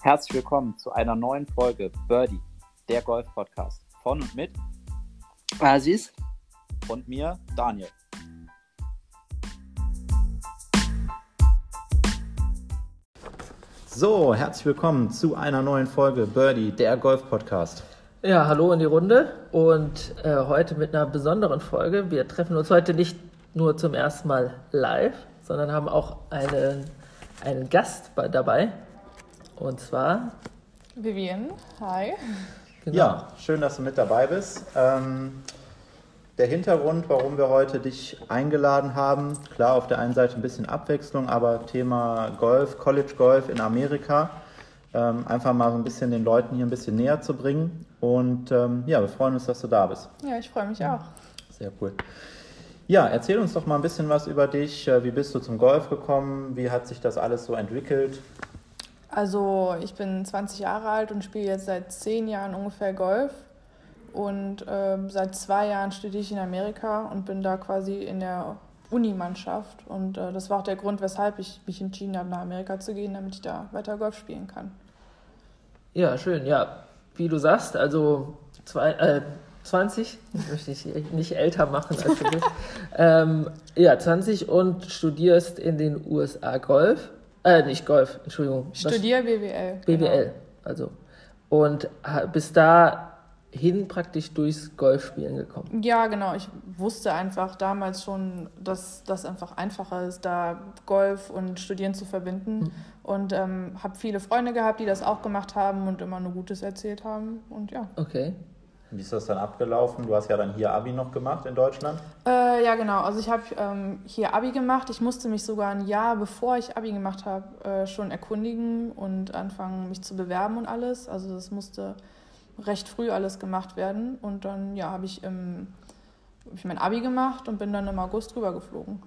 Herzlich willkommen zu einer neuen Folge Birdie, der Golf-Podcast. Von und mit Aziz und mir, Daniel. So, herzlich willkommen zu einer neuen Folge Birdie, der Golf-Podcast. Ja, hallo in die Runde und äh, heute mit einer besonderen Folge. Wir treffen uns heute nicht nur zum ersten Mal live, sondern haben auch einen, einen Gast bei, dabei. Und zwar Vivian, hi. Genau. Ja, schön, dass du mit dabei bist. Ähm, der Hintergrund, warum wir heute dich eingeladen haben, klar, auf der einen Seite ein bisschen Abwechslung, aber Thema Golf, College Golf in Amerika, ähm, einfach mal so ein bisschen den Leuten hier ein bisschen näher zu bringen. Und ähm, ja, wir freuen uns, dass du da bist. Ja, ich freue mich auch. Sehr cool. Ja, erzähl uns doch mal ein bisschen was über dich. Äh, wie bist du zum Golf gekommen? Wie hat sich das alles so entwickelt? Also ich bin 20 Jahre alt und spiele jetzt seit zehn Jahren ungefähr Golf. Und äh, seit zwei Jahren studiere ich in Amerika und bin da quasi in der Unimannschaft. Und äh, das war auch der Grund, weshalb ich mich entschieden habe, nach Amerika zu gehen, damit ich da weiter Golf spielen kann. Ja, schön. Ja, wie du sagst, also zwei, äh, 20, ich möchte dich nicht älter machen als du bist. ähm, ja, 20 und studierst in den USA Golf. Äh, nicht Golf, Entschuldigung. Ich studiere BWL. BWL, genau. also. Und bis dahin praktisch durchs Golfspielen gekommen. Ja, genau. Ich wusste einfach damals schon, dass das einfach einfacher ist, da Golf und Studieren zu verbinden. Mhm. Und ähm, habe viele Freunde gehabt, die das auch gemacht haben und immer nur Gutes erzählt haben. Und ja. Okay. Wie ist das dann abgelaufen? Du hast ja dann hier Abi noch gemacht in Deutschland. Äh, ja, genau. Also ich habe ähm, hier Abi gemacht. Ich musste mich sogar ein Jahr, bevor ich Abi gemacht habe, äh, schon erkundigen und anfangen, mich zu bewerben und alles. Also das musste recht früh alles gemacht werden. Und dann ja, habe ich, hab ich mein Abi gemacht und bin dann im August rübergeflogen.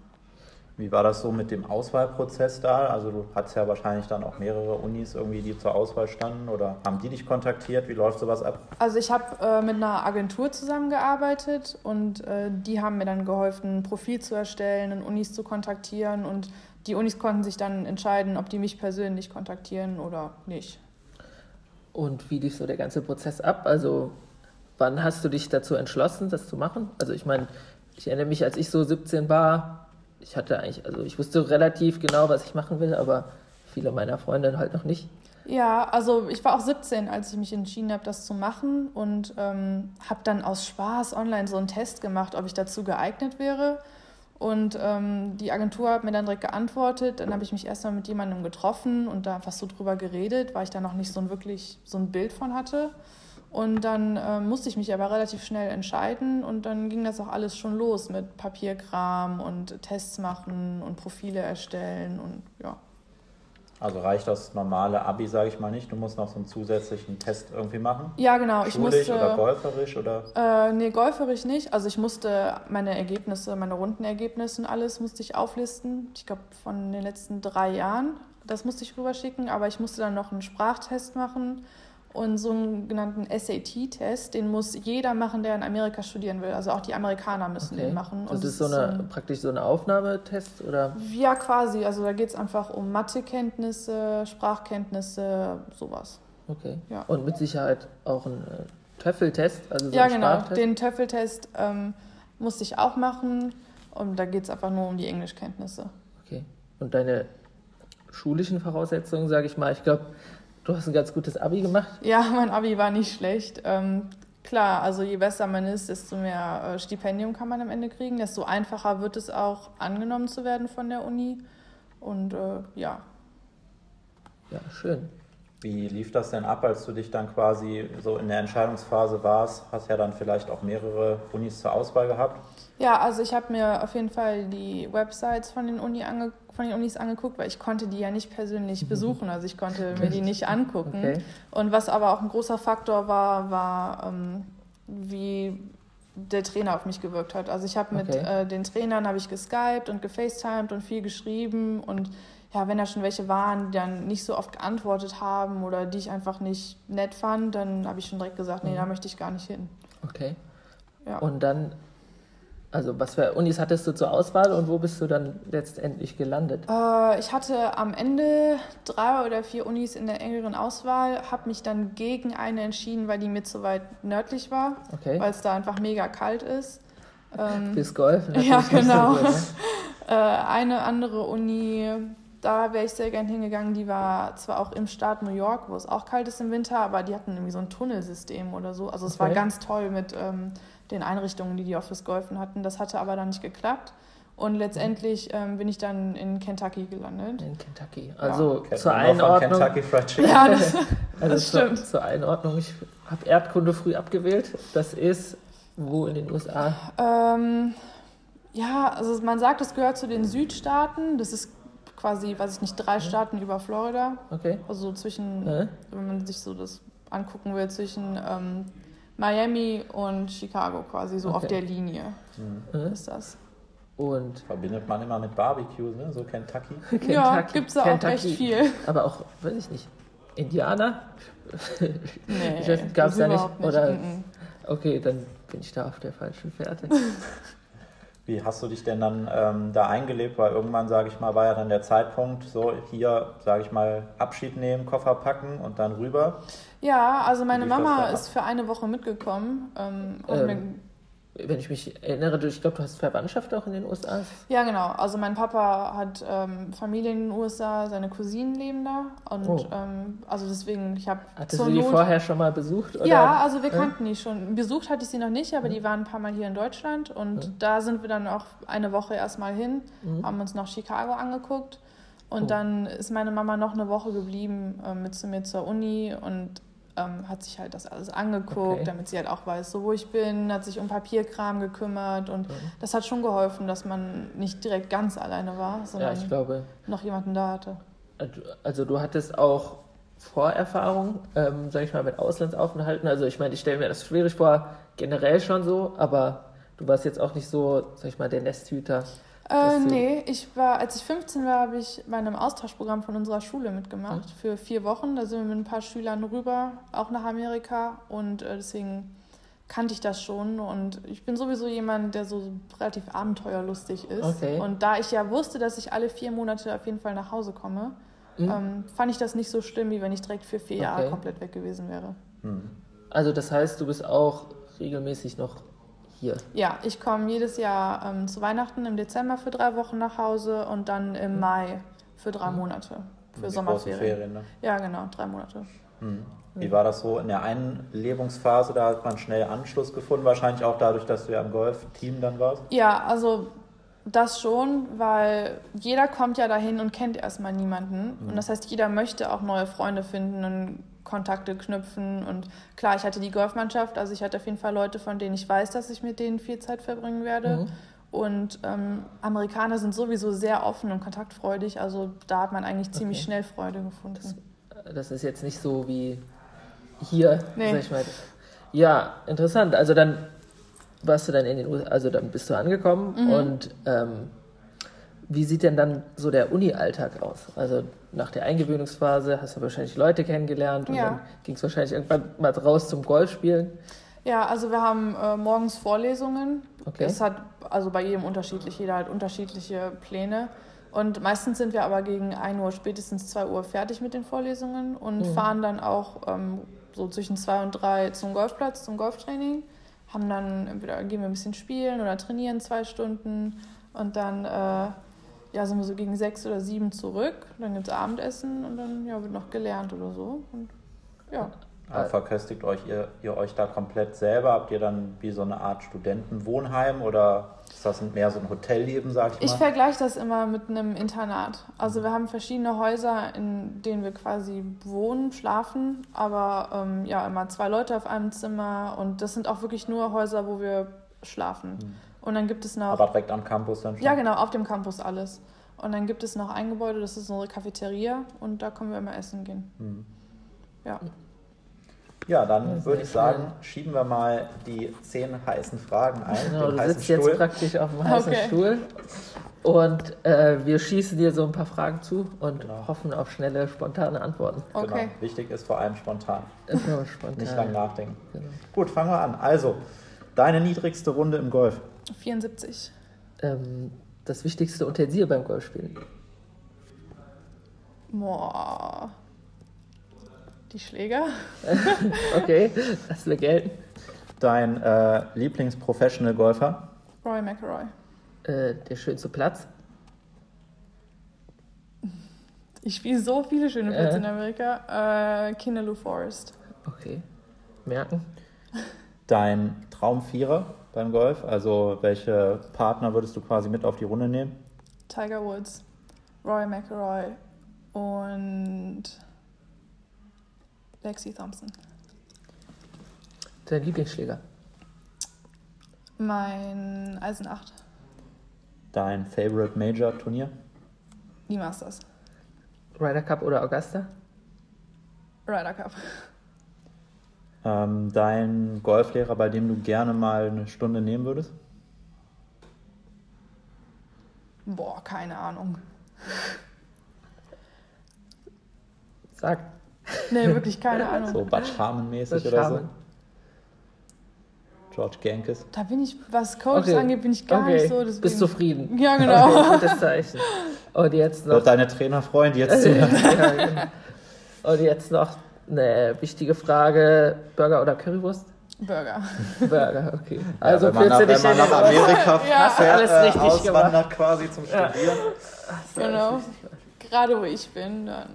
Wie war das so mit dem Auswahlprozess da? Also du hattest ja wahrscheinlich dann auch mehrere Unis irgendwie, die zur Auswahl standen oder haben die dich kontaktiert? Wie läuft sowas ab? Also ich habe äh, mit einer Agentur zusammengearbeitet und äh, die haben mir dann geholfen, ein Profil zu erstellen, Unis zu kontaktieren und die Unis konnten sich dann entscheiden, ob die mich persönlich kontaktieren oder nicht. Und wie lief so der ganze Prozess ab? Also wann hast du dich dazu entschlossen, das zu machen? Also ich meine, ich erinnere mich, als ich so 17 war, ich hatte eigentlich, also ich wusste relativ genau, was ich machen will, aber viele meiner Freundinnen halt noch nicht. Ja, also ich war auch 17, als ich mich entschieden habe, das zu machen und ähm, habe dann aus Spaß online so einen Test gemacht, ob ich dazu geeignet wäre. Und ähm, die Agentur hat mir dann direkt geantwortet. Dann habe ich mich erstmal mit jemandem getroffen und da einfach so drüber geredet, weil ich da noch nicht so ein wirklich so ein Bild von hatte. Und dann äh, musste ich mich aber relativ schnell entscheiden und dann ging das auch alles schon los mit Papierkram und Tests machen und Profile erstellen und ja. Also reicht das normale Abi, sage ich mal nicht? Du musst noch so einen zusätzlichen Test irgendwie machen? Ja, genau. Schulisch ich musste, oder golferisch? Oder? Äh, nee, golferisch nicht. Also ich musste meine Ergebnisse, meine Rundenergebnisse und alles musste ich auflisten. Ich glaube von den letzten drei Jahren. Das musste ich rüberschicken, aber ich musste dann noch einen Sprachtest machen und so einen genannten SAT-Test, den muss jeder machen, der in Amerika studieren will. Also auch die Amerikaner müssen okay. den machen. Und das ist so eine, so praktisch so ein Aufnahmetest? Oder? Ja, quasi. Also da geht es einfach um Mathekenntnisse, Sprachkenntnisse, sowas. Okay. Ja. Und mit Sicherheit auch ein äh, Töffeltest? Also so ja, genau. Den Töffeltest ähm, musste ich auch machen. Und da geht es einfach nur um die Englischkenntnisse. Okay. Und deine schulischen Voraussetzungen, sage ich mal, ich glaube, Du hast ein ganz gutes Abi gemacht? Ja, mein Abi war nicht schlecht. Ähm, klar, also je besser man ist, desto mehr äh, Stipendium kann man am Ende kriegen, desto einfacher wird es auch angenommen zu werden von der Uni. Und äh, ja. Ja, schön. Wie lief das denn ab, als du dich dann quasi so in der Entscheidungsphase warst? Hast ja dann vielleicht auch mehrere Unis zur Auswahl gehabt? Ja, also ich habe mir auf jeden Fall die Websites von den, Uni ange von den Unis angeguckt, weil ich konnte die ja nicht persönlich besuchen, also ich konnte mir die nicht angucken. Okay. Und was aber auch ein großer Faktor war, war, ähm, wie der Trainer auf mich gewirkt hat. Also ich habe mit okay. äh, den Trainern habe ich geskypt und gefacetimed und viel geschrieben und ja, wenn da schon welche waren, die dann nicht so oft geantwortet haben oder die ich einfach nicht nett fand, dann habe ich schon direkt gesagt, nee, mhm. da möchte ich gar nicht hin. Okay. Ja. Und dann Also was für Unis hattest du zur Auswahl und wo bist du dann letztendlich gelandet? Äh, ich hatte am Ende drei oder vier Unis in der engeren Auswahl, habe mich dann gegen eine entschieden, weil die mir zu weit nördlich war, Okay. weil es da einfach mega kalt ist. Ähm, Bis Golf? Ja, nicht so genau. gut, ne? Äh, eine andere Uni, da wäre ich sehr gern hingegangen, die war zwar auch im Staat New York, wo es auch kalt ist im Winter, aber die hatten irgendwie so ein Tunnelsystem oder so. Also es war Okay. ganz toll mit ähm, den Einrichtungen, die die auch fürs Golfen hatten. Das hatte aber dann nicht geklappt. Und letztendlich ähm, bin ich dann in Kentucky gelandet. In Kentucky. Also Kennt zur Einordnung. Kentucky Fried Chicken. Ja, das, Also das zur, stimmt. zur Einordnung, ich habe Erdkunde früh abgewählt. Das ist wo in den USA? Ähm, ja, also man sagt, es gehört zu den Südstaaten. Das ist quasi, weiß ich nicht, drei Staaten über Florida. Okay. Also so zwischen, Äh? wenn man sich so das angucken will, zwischen ähm, Miami und Chicago quasi, so auf Okay. der Linie Äh? ist das. Und Verbindet man immer mit Barbecues, ne? so Kentucky. Kentucky. Ja, gibt's da auch Kentucky. recht viel. Aber auch, weiß ich nicht, Indianer? Nee, Ich weiß, gab's da nicht, überhaupt oder- Mhm. Okay, dann bin ich da auf der falschen Fährte. Wie hast du dich denn dann ähm, da eingelebt? Weil irgendwann, sage ich mal, war ja dann der Zeitpunkt, so hier, sage ich mal, Abschied nehmen, Koffer packen und dann rüber. Ja, also meine Mama ist für eine Woche mitgekommen. Ähm, hat Ähm, mir Wenn ich mich erinnere, ich glaube, du hast Verwandtschaft auch in den USA. Ja, genau. Also mein Papa hat ähm, Familie in den USA, seine Cousinen leben da. Und Oh. ähm, also deswegen, ich habe Hattest du die vorher schon mal besucht? Oder? Ja, also wir kannten die schon. Besucht hatte ich sie noch nicht, aber die waren ein paar Mal hier in Deutschland. Und da sind wir dann auch eine Woche erstmal hin, haben uns noch Chicago angeguckt. Und Oh. dann ist meine Mama noch eine Woche geblieben ähm, mit zu mir zur Uni und ähm, hat sich halt das alles angeguckt, Okay. damit sie halt auch weiß, so wo ich bin, hat sich um Papierkram gekümmert und das hat schon geholfen, dass man nicht direkt ganz alleine war, Ja, sondern ich glaube, noch jemanden da hatte. also du hattest auch Vorerfahrung, ähm, sag ich mal, mit Auslandsaufenthalten. Also ich meine, ich stelle mir das schwierig vor, generell schon so, aber du warst jetzt auch nicht so, sag ich mal, der Nesthüter. Äh, nee, ich war, als ich 15 war, habe ich bei einem Austauschprogramm von unserer Schule mitgemacht für vier Wochen. Da sind wir mit ein paar Schülern rüber, auch nach Amerika und äh, deswegen kannte ich das schon und ich bin sowieso jemand, der so relativ abenteuerlustig ist. Okay. Und da ich ja wusste, dass ich alle vier Monate auf jeden Fall nach Hause komme, ähm, fand ich das nicht so schlimm, wie wenn ich direkt für vier Jahre Okay. komplett weg gewesen wäre. Also das heißt, du bist auch regelmäßig noch hier. Ja, ich komme jedes Jahr ähm, zu Weihnachten im Dezember für drei Wochen nach Hause und dann im Mai für drei Monate. Für Die Sommerferien. Ferien, ne? Ja, genau, drei Monate. Wie war das so in der Einlebungsphase? Da hat man schnell Anschluss gefunden, wahrscheinlich auch dadurch, dass du ja im Golf-Team dann warst. Ja, also das schon, weil jeder kommt ja dahin und kennt erstmal niemanden. Und das heißt, jeder möchte auch neue Freunde finden und Kontakte knüpfen. Und klar, ich hatte die Golfmannschaft, also ich hatte auf jeden Fall Leute, von denen ich weiß, dass ich mit denen viel Zeit verbringen werde. Und ähm, Amerikaner sind sowieso sehr offen und kontaktfreudig, also da hat man eigentlich ziemlich Okay. schnell Freude gefunden. Das ist jetzt nicht so wie hier, Nee. sag ich mal. Ja, interessant. Also dann warst du dann in den USA, also dann bist du angekommen Mhm. und ähm, wie sieht denn dann so der Uni-Alltag aus? Also nach der Eingewöhnungsphase hast du wahrscheinlich Leute kennengelernt und Ja. dann ging es wahrscheinlich irgendwann mal raus zum Golfspielen. Ja, also wir haben äh, morgens Vorlesungen. Okay. Es hat also bei jedem unterschiedlich, jeder hat unterschiedliche Pläne. Und meistens sind wir aber gegen 1 Uhr, spätestens 2 Uhr fertig mit den Vorlesungen und fahren dann auch ähm, so zwischen 2 und 3 zum Golfplatz, zum Golftraining. Haben dann entweder gehen wir ein bisschen spielen oder trainieren zwei Stunden und dann äh, ja, sind wir so gegen 6 oder 7 zurück. Dann gibt es Abendessen und dann ja, wird noch gelernt oder so. Und ja. Aber verköstigt euch ihr, ihr euch da komplett selber? Habt ihr dann wie so eine Art Studentenwohnheim oder ist das mehr so ein Hotelleben, sag ich Ich mal? vergleiche das immer mit einem Internat. Also wir haben verschiedene Häuser, in denen wir quasi wohnen, schlafen, aber ähm, ja, immer zwei Leute auf einem Zimmer und das sind auch wirklich nur Häuser, wo wir schlafen. Und dann gibt es noch, Aber direkt am Campus dann schon? ja genau, auf dem Campus alles. Und dann gibt es noch ein Gebäude, das ist unsere Cafeteria und da können wir immer essen gehen. Ja. Ja, dann würde ich schön. sagen, schieben wir mal die zehn heißen Fragen ein. Genau, den du heißen sitzt jetzt Stuhl. praktisch auf dem heißen Okay. Stuhl und äh, wir schießen dir so ein paar Fragen zu und Genau. hoffen auf schnelle, spontane Antworten. Okay. Genau. Wichtig ist vor allem spontan, Genau, spontan. nicht lang nachdenken. Genau. Gut, fangen wir an. Also, deine niedrigste Runde im Golf. 74. Ähm, das wichtigste Utensil beim Golfspielen. Boah. Die Schläger. Okay, lassen wir gelten. Dein äh, Lieblings-Professional-Golfer? Roy McElroy. Äh, der schönste Platz. Ich spiele so viele schöne Plätze Äh. in Amerika. Äh, Kinaloo Forest. Okay. Merken. Dein Traumvierer beim Golf? Also welche Partner würdest du quasi mit auf die Runde nehmen? Tiger Woods. Roy McElroy. Und Lexi Thompson. Dein Lieblingsschläger. Mein Eisen 8. Dein Favorite Major Turnier? Die Masters. Ryder Cup oder Augusta? Ryder Cup. Ähm, dein Golflehrer, bei dem du gerne mal eine Stunde nehmen würdest? Boah, keine Ahnung. Sag. Nee, wirklich keine Ahnung. So Butch Harmon-mäßig Butch oder so? George Gankes? Da bin ich, was Coach Okay. angeht, bin ich gar okay. nicht so. Deswegen, Bist zufrieden. Ja, genau. Okay, gutes Zeichen. Und jetzt noch. Wird deine Trainerfreund jetzt ja, genau. Und jetzt noch eine wichtige Frage: Burger oder Currywurst? Burger. Burger, okay. Also ja, wenn man wenn man in nach Amerika Ja. fährt, Alles äh, richtig auswandert quasi zum Studieren. Genau. Gerade wo ich bin, dann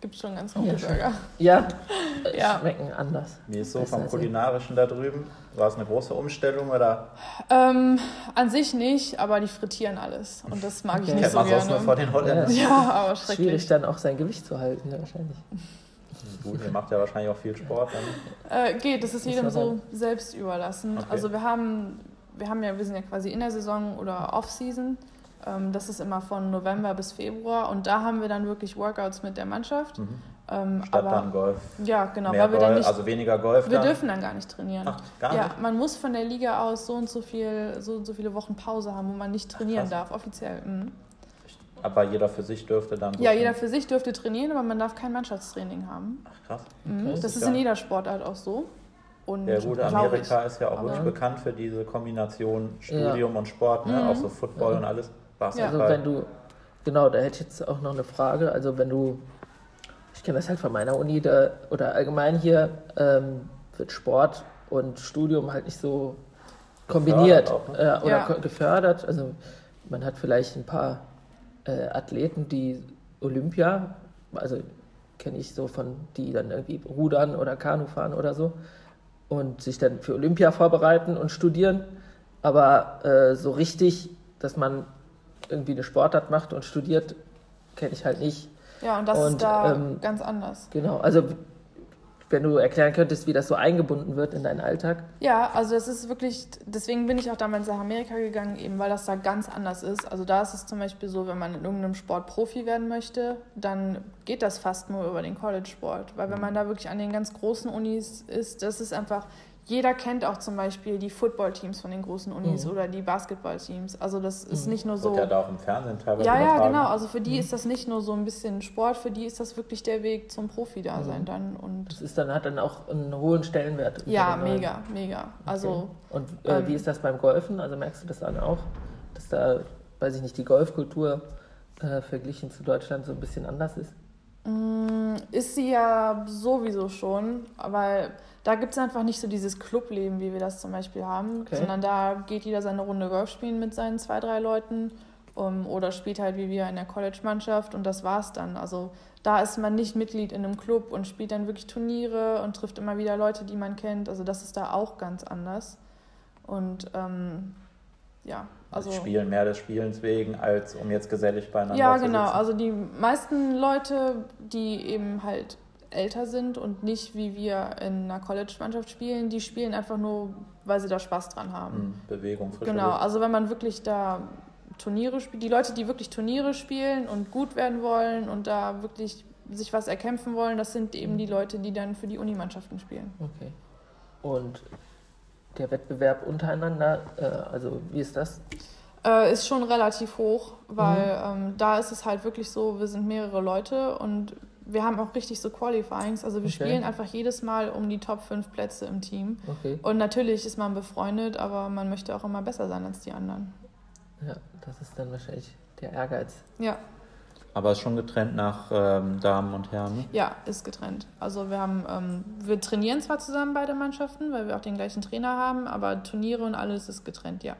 gibt es schon ganz gute Ja. Burger. Ja, Ja. schmecken anders. Wie ist so Besser vom Kulinarischen da drüben? War es eine große Umstellung oder Ähm, an sich nicht, aber die frittieren alles. Und das mag ich Okay. nicht kennt so man sonst nur gerne. von den Holländern? Ja, aber Schwierig schrecklich. dann auch sein Gewicht zu halten, wahrscheinlich. Gut, ihr macht ja wahrscheinlich auch viel Sport. Dann. Äh, geht, das ist jedem aber- so selbst überlassen. Okay. Also wir haben, wir haben ja, wir sind ja quasi in der Saison oder Off-Season. Ähm, das ist immer von November bis Februar und da haben wir dann wirklich Workouts mit der Mannschaft. Mhm. Ähm, Statt aber dann Golf. ja, genau, Mehr weil wir dann Golf, nicht, also weniger Golf wir dann. dürfen dann gar nicht trainieren. Ach, gar ja, nicht? man muss von der Liga aus so und so viel, so und so viele Wochen Pause haben, wo man nicht trainieren krass. darf, offiziell. Mhm. Aber jeder für sich dürfte dann so Ja, jeder für sich dürfte trainieren, aber man darf kein Mannschaftstraining haben. Ach krass. Mhm. Okay. Das ist Ja. in jeder Sportart auch so. Und Ja gut, Amerika ist ja auch wirklich bekannt für diese Kombination Studium und Sport, ne? Mhm. auch so Football Ja. und alles. Also Basketball. wenn du, genau, da hätte ich jetzt auch noch eine Frage. Also wenn du, ich kenne das halt von meiner Uni da, oder allgemein hier, ähm, wird Sport und Studium halt nicht so kombiniert auch, äh, oder Ja. gefördert. Also man hat vielleicht ein paar äh, Athleten, die Olympia, also kenne ich so von, die dann irgendwie rudern oder Kanu fahren oder so und sich dann für Olympia vorbereiten und studieren. Aber äh, so richtig, dass man irgendwie eine Sportart macht und studiert, kenne ich halt nicht. Ja, und das Und, ist da ähm, ganz anders. Genau, also wenn du erklären könntest, wie das so eingebunden wird in deinen Alltag. Ja, also es ist wirklich, deswegen bin ich auch damals nach Amerika gegangen, eben weil das da ganz anders ist. Also da ist es zum Beispiel so, wenn man in irgendeinem Sport Profi werden möchte, dann geht das fast nur über den College-Sport. Weil wenn man da wirklich an den ganz großen Unis ist, das ist einfach, jeder kennt auch zum Beispiel die Football-Teams von den großen Unis Mhm. oder die Basketball-Teams. Also das ist Mhm. nicht nur Wird so... ja da auch im Fernsehen teilweise Ja, ja, genau. Also für die ist das nicht nur so ein bisschen Sport, für die ist das wirklich der Weg zum Profi-Dasein Mhm. dann. Und Das ist dann, hat dann auch einen hohen Stellenwert. ja, mega, mega. Also Okay. Und äh, ähm, wie ist das beim Golfen? Also merkst du das dann auch, dass da, weiß ich nicht, die Golfkultur äh, verglichen zu Deutschland so ein bisschen anders ist? Mm, Ist sie ja sowieso schon, aber da gibt es einfach nicht so dieses Clubleben, wie wir das zum Beispiel haben, Okay. sondern da geht jeder seine Runde Golf spielen mit seinen zwei, drei Leuten um, oder spielt halt wie wir in der College-Mannschaft und das war's dann. Also da ist man nicht Mitglied in einem Club und spielt dann wirklich Turniere und trifft immer wieder Leute, die man kennt. Also das ist da auch ganz anders. Und ähm, ja, Also also. spielen mehr des Spielens wegen, als um jetzt gesellig beieinander Ja, zu genau. sitzen. Also die meisten Leute, die eben halt älter sind und nicht wie wir in einer College-Mannschaft spielen, die spielen einfach nur, weil sie da Spaß dran haben. Hm, Bewegung, frische Genau, Luft. also wenn man wirklich da Turniere spielt, die Leute, die wirklich Turniere spielen und gut werden wollen und da wirklich sich was erkämpfen wollen, das sind eben die Leute, die dann für die Unimannschaften spielen. Okay. Und der Wettbewerb untereinander, äh, also wie ist das? Äh, ist schon relativ hoch, weil ähm, da ist es halt wirklich so, wir sind mehrere Leute und wir haben auch richtig so Qualifyings. Also wir Okay. spielen einfach jedes Mal um die Top 5 Plätze im Team. Okay. Und natürlich ist man befreundet, aber man möchte auch immer besser sein als die anderen. Ja, das ist dann wahrscheinlich der Ehrgeiz. Ja, Aber ist schon getrennt nach ähm, Damen und Herren. Ne? ja, ist getrennt. Also wir haben, ähm, wir trainieren zwar zusammen beide Mannschaften, weil wir auch den gleichen Trainer haben, aber Turniere und alles ist getrennt, ja.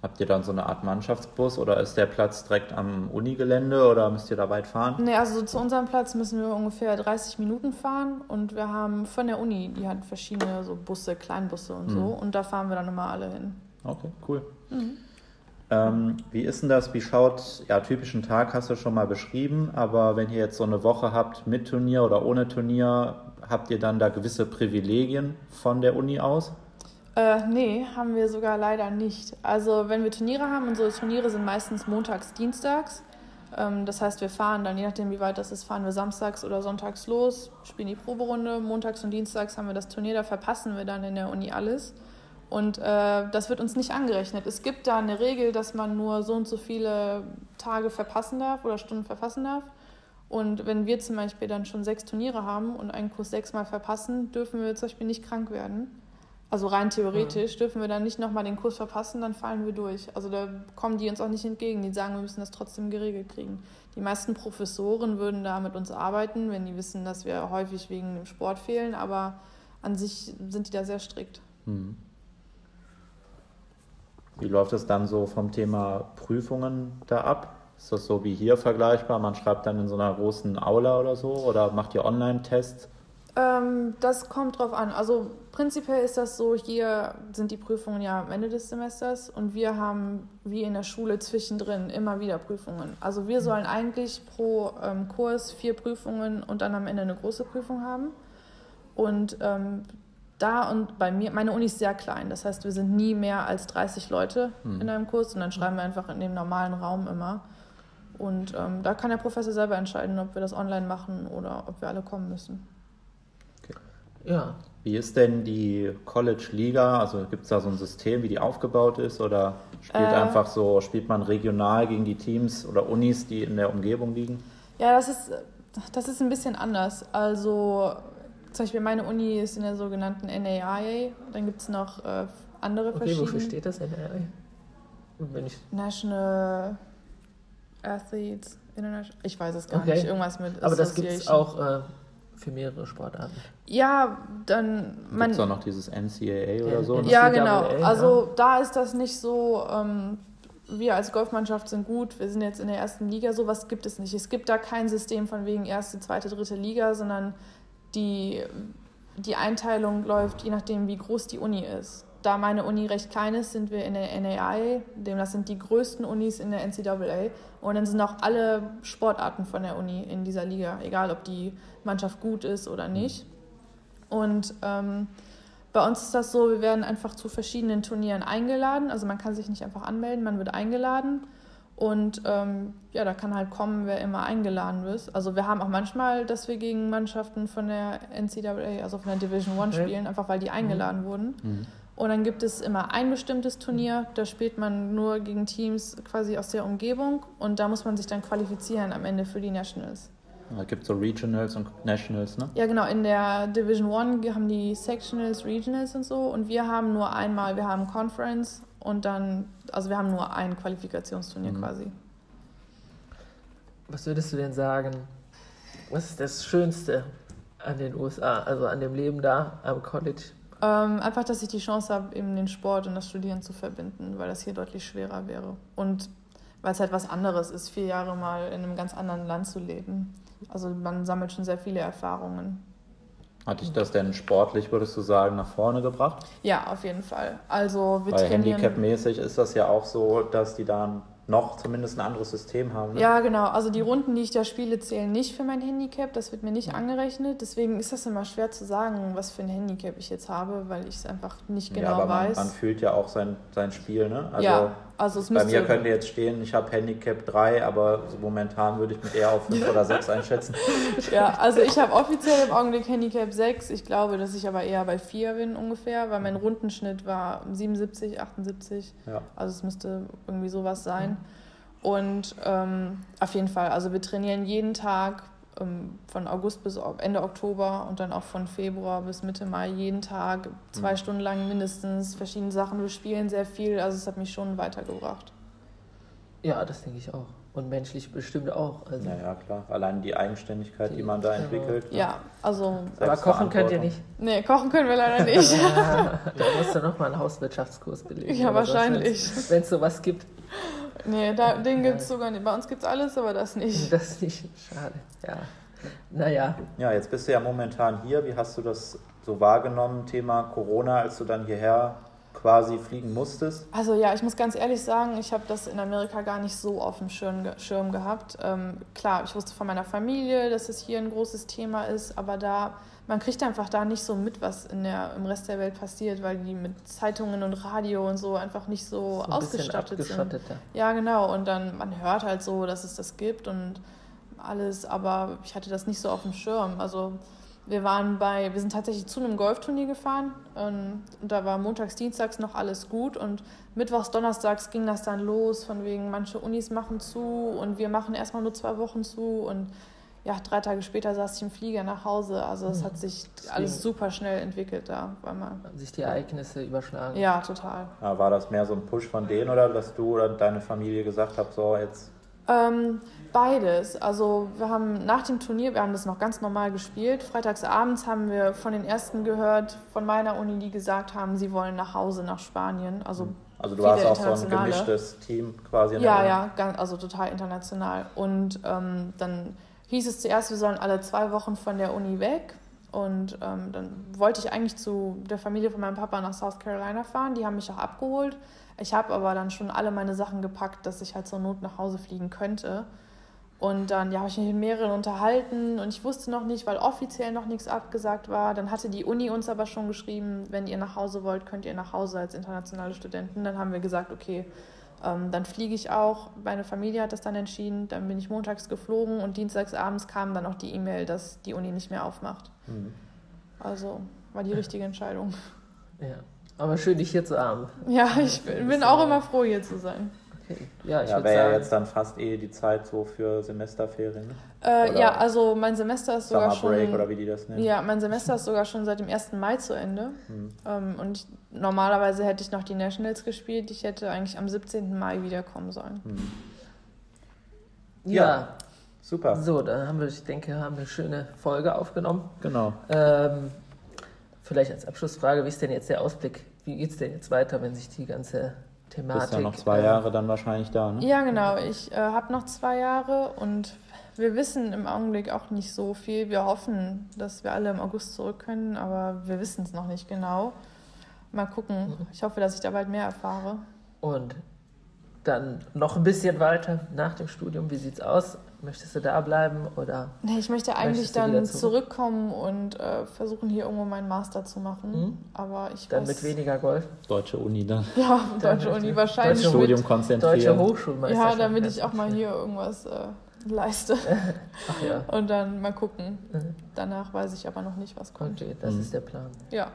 Habt ihr dann so eine Art Mannschaftsbus oder ist der Platz direkt am Unigelände oder müsst ihr da weit fahren? Nee, also zu unserem Platz müssen wir ungefähr 30 Minuten fahren und wir haben von der Uni, die hat verschiedene so Busse, Kleinbusse und so Mhm. und da fahren wir dann immer alle hin. Okay, cool. Mhm. Ähm, wie ist denn das? Wie schaut, ja, typischen Tag hast du schon mal beschrieben, aber wenn ihr jetzt so eine Woche habt mit Turnier oder ohne Turnier, habt ihr dann da gewisse Privilegien von der Uni aus? Äh, nee, haben wir sogar leider nicht. Also wenn wir Turniere haben, unsere Turniere sind meistens montags, dienstags. Ähm, das heißt, wir fahren dann, je nachdem wie weit das ist, fahren wir samstags oder sonntags los, spielen die Proberunde. Montags und dienstags haben wir das Turnier, da verpassen wir dann in der Uni alles. Und äh, das wird uns nicht angerechnet. Es gibt da eine Regel, dass man nur so und so viele Tage verpassen darf oder Stunden verpassen darf. Und wenn wir zum Beispiel dann schon sechs Turniere haben und einen Kurs sechsmal verpassen, dürfen wir zum Beispiel nicht krank werden. Also rein theoretisch dürfen wir dann nicht nochmal den Kurs verpassen, dann fallen wir durch. Also da kommen die uns auch nicht entgegen. Die sagen, wir müssen das trotzdem geregelt kriegen. Die meisten Professoren würden da mit uns arbeiten, wenn die wissen, dass wir häufig wegen dem Sport fehlen, aber an sich sind die da sehr strikt. Hm. Wie läuft es dann so vom Thema Prüfungen da ab? Ist das so wie hier vergleichbar? Man schreibt dann in so einer großen Aula oder so oder macht ihr Online-Tests? Ähm, das kommt drauf an. Also prinzipiell ist das so, hier sind die Prüfungen ja am Ende des Semesters und wir haben wie in der Schule zwischendrin immer wieder Prüfungen. Also wir sollen eigentlich pro ähm, Kurs vier Prüfungen und dann am Ende eine große Prüfung haben. Und ähm, da und bei mir, meine Uni ist sehr klein, das heißt, wir sind nie mehr als 30 Leute Hm. in einem Kurs und dann schreiben wir einfach in dem normalen Raum immer. Und ähm, da kann der Professor selber entscheiden, ob wir das online machen oder ob wir alle kommen müssen. Ja, Wie ist denn die College-Liga? Also gibt es da so ein System, wie die aufgebaut ist? Oder spielt Äh. einfach so, spielt man regional gegen die Teams oder Unis, die in der Umgebung liegen? Ja, das ist, das ist ein bisschen anders. Also zum Beispiel meine Uni ist in der sogenannten NAIA. Dann gibt es noch äh, andere okay, verschiedene. wofür steht das? NRA? Wenn ich, National Athletes International. Ich weiß es gar Okay. nicht. Irgendwas mit aber das gibt es auch äh, für mehrere Sportarten. Ja, dann Gibt es auch noch dieses NCAA oder so? Ja, genau. ja. Also da ist das nicht so. Ähm, wir als Golfmannschaft sind gut, wir sind jetzt in der ersten Liga, sowas gibt es nicht. Es gibt da kein System von wegen erste, zweite, dritte Liga, sondern die, die Einteilung läuft je nachdem, wie groß die Uni ist. Da meine Uni recht klein ist, sind wir in der NAIA, dem das sind die größten Unis in der NCAA. Und dann sind auch alle Sportarten von der Uni in dieser Liga, egal ob die Mannschaft gut ist oder nicht. Und ähm, bei uns ist das so, wir werden einfach zu verschiedenen Turnieren eingeladen. Also man kann sich nicht einfach anmelden, man wird eingeladen. Und ähm, ja, da kann halt kommen, wer immer eingeladen ist. Also wir haben auch manchmal, dass wir gegen Mannschaften von der NCAA, also von der Division One spielen, einfach weil die eingeladen wurden. Mhm. Und dann gibt es immer ein bestimmtes Turnier, da spielt man nur gegen Teams quasi aus der Umgebung und da muss man sich dann qualifizieren am Ende für die Nationals. Da gibt es so Regionals und Nationals, ne? Ja, genau. In der Division One haben die Sectionals, Regionals und so. Und wir haben nur einmal, wir haben Conference und dann, also wir haben nur ein Qualifikationsturnier Mhm. quasi. Was würdest du denn sagen? Was ist das Schönste an den USA, also an dem Leben da am College? Ähm, einfach, dass ich die Chance habe, eben den Sport und das Studieren zu verbinden, weil das hier deutlich schwerer wäre. Und weil es halt was anderes ist, vier Jahre mal in einem ganz anderen Land zu leben. Also man sammelt schon sehr viele Erfahrungen. Hat dich das denn sportlich, würdest du sagen, nach vorne gebracht? Ja, auf jeden Fall. Also wir Weil trainieren. Handicap-mäßig ist das ja auch so, dass die da noch zumindest ein anderes System haben. Ne? Ja, genau. Also die Runden, die ich da spiele, zählen nicht für mein Handicap. Das wird mir nicht angerechnet. Deswegen ist das immer schwer zu sagen, was für ein Handicap ich jetzt habe, weil ich es einfach nicht genau ja, aber man, weiß. man fühlt ja auch sein, sein Spiel, ne? Also ja, also bei mir könnte jetzt stehen, ich habe Handicap 3, aber so momentan würde ich mit eher auf 5 oder 6 einschätzen. Ja, also ich habe offiziell im Augenblick Handicap 6. Ich glaube, dass ich aber eher bei 4 bin ungefähr, weil mein Rundenschnitt war 77, 78. Ja. Also es müsste irgendwie sowas sein. Und ähm, auf jeden Fall, also wir trainieren jeden Tag von August bis Ende Oktober und dann auch von Februar bis Mitte Mai jeden Tag, zwei mhm. Stunden lang mindestens, verschiedene Sachen. Wir spielen sehr viel, also es hat mich schon weitergebracht. Ja, das denke ich auch. Und menschlich bestimmt auch. Also naja, klar. Allein die Eigenständigkeit, die, die man da entwickelt. Ne? Ja, also. Aber kochen könnt ihr nicht. Nee, kochen können wir leider nicht. ja, da musst du nochmal einen Hauswirtschaftskurs belegen. Ja, wahrscheinlich. Wenn es sowas gibt. Nee, da, den gibt es sogar nicht. Bei uns gibt es alles, aber das nicht. Das nicht. Schade. Ja. Naja. Ja, jetzt bist du ja momentan hier. Wie hast du das so wahrgenommen, Thema Corona, als du dann hierher quasi fliegen musstest? Also ja, ich muss ganz ehrlich sagen, ich habe das in Amerika gar nicht so auf dem Schirm, Schirm gehabt. Ähm, klar, ich wusste von meiner Familie, dass es hier ein großes Thema ist, aber da man kriegt einfach da nicht so mit, was in der, im Rest der Welt passiert, weil die mit Zeitungen und Radio und so einfach nicht so, so ausgestattet sind. Ja, genau. Und dann, man hört halt so, dass es das gibt und alles, aber ich hatte das nicht so auf dem Schirm. Also wir waren bei, wir sind tatsächlich zu einem Golfturnier gefahren ähm, und da war montags, dienstags noch alles gut und mittwochs, donnerstags ging das dann los, von wegen manche Unis machen zu und wir machen erstmal nur zwei Wochen zu und ja, drei Tage später saß ich im Flieger nach Hause. Also es hat sich alles super schnell entwickelt da. Weil man Haben sich die Ereignisse überschlagen. Ja, total. Ja, war das mehr so ein Push von denen oder dass du oder deine Familie gesagt habt, so jetzt ähm, beides. Also wir haben nach dem Turnier, wir haben das noch ganz normal gespielt. Freitags abends haben wir von den ersten gehört, von meiner Uni, die gesagt haben, sie wollen nach Hause, nach Spanien. Also, hm. also du hast auch so ein gemischtes Team quasi. Ja, ja, ganz, also total international. Und ähm, dann hieß es zuerst, wir sollen alle zwei Wochen von der Uni weg. Und ähm, dann wollte ich eigentlich zu der Familie von meinem Papa nach South Carolina fahren. Die haben mich auch abgeholt. Ich habe aber dann schon alle meine Sachen gepackt, dass ich halt zur Not nach Hause fliegen könnte. Und dann ja, habe ich mich mit mehreren unterhalten und ich wusste noch nicht, weil offiziell noch nichts abgesagt war. Dann hatte die Uni uns aber schon geschrieben, wenn ihr nach Hause wollt, könnt ihr nach Hause als internationale Studenten. Dann haben wir gesagt, okay, ähm, dann fliege ich auch. Meine Familie hat das dann entschieden. Dann bin ich montags geflogen und dienstags abends kam dann auch die E-Mail, dass die Uni nicht mehr aufmacht. Mhm. Also war die richtige Entscheidung. Ja. Aber schön, dich hier zu haben. Ja, ich bin, bin auch immer froh, hier zu sein. Okay. Ja, ich ja wäre ja jetzt dann fast eh die Zeit so für Semesterferien. Äh, ja, also mein Semester ist sogar Summer Break oder wie die das nennen. Ja, mein Semester ist sogar schon seit dem 1. Mai zu Ende. Hm. Ähm, und ich, normalerweise hätte ich noch die Nationals gespielt. Ich hätte eigentlich am 17. Mai wiederkommen sollen. Hm. Ja. ja. Super. So, dann haben wir, ich denke, haben wir eine schöne Folge aufgenommen. Genau. Ähm, Vielleicht als Abschlussfrage, wie ist denn jetzt der Ausblick? Wie geht es denn jetzt weiter, wenn sich die ganze Thematik... Bist ja noch zwei äh, Jahre dann wahrscheinlich da, ne? Ja, genau. Ich äh, habe noch zwei Jahre und wir wissen im Augenblick auch nicht so viel. Wir hoffen, dass wir alle im August zurück können, aber wir wissen es noch nicht genau. Mal gucken. Mhm. Ich hoffe, dass ich da bald mehr erfahre. Und dann noch ein bisschen weiter nach dem Studium. Wie sieht es aus? Möchtest du da bleiben oder? Nee, ich möchte eigentlich dann zurückkommen und äh, versuchen hier irgendwo meinen Master zu machen. Mhm. Aber ich Dann weiß, mit weniger Golf? Deutsche Uni dann. Ja, deutsche Uni wahrscheinlich. Deutsche Studium konzentrieren. Deutsche Hochschulmeisterschaft. Ja, damit ich auch mal hier irgendwas äh, leiste. Ach ja. Und dann mal gucken. Mhm. Danach weiß ich aber noch nicht, was kommt. Okay, das mhm. ist der Plan. Ja.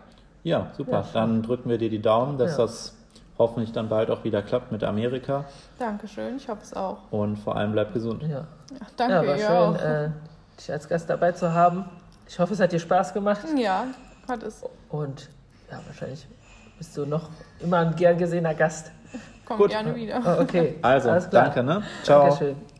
Ja, super. Ja, dann drücken wir dir die Daumen, dass ja. das hoffentlich dann bald auch wieder klappt mit Amerika. Dankeschön, ich hoffe es auch. Und vor allem bleib gesund. Ja, ja danke. Ja, war schön, äh, dich als Gast dabei zu haben. Ich hoffe, es hat dir Spaß gemacht. Ja, hat es. Und ja, wahrscheinlich bist du noch immer ein gern gesehener Gast. Komm Gut. gerne wieder. Okay. Also, danke, ne? Ciao. Dankeschön.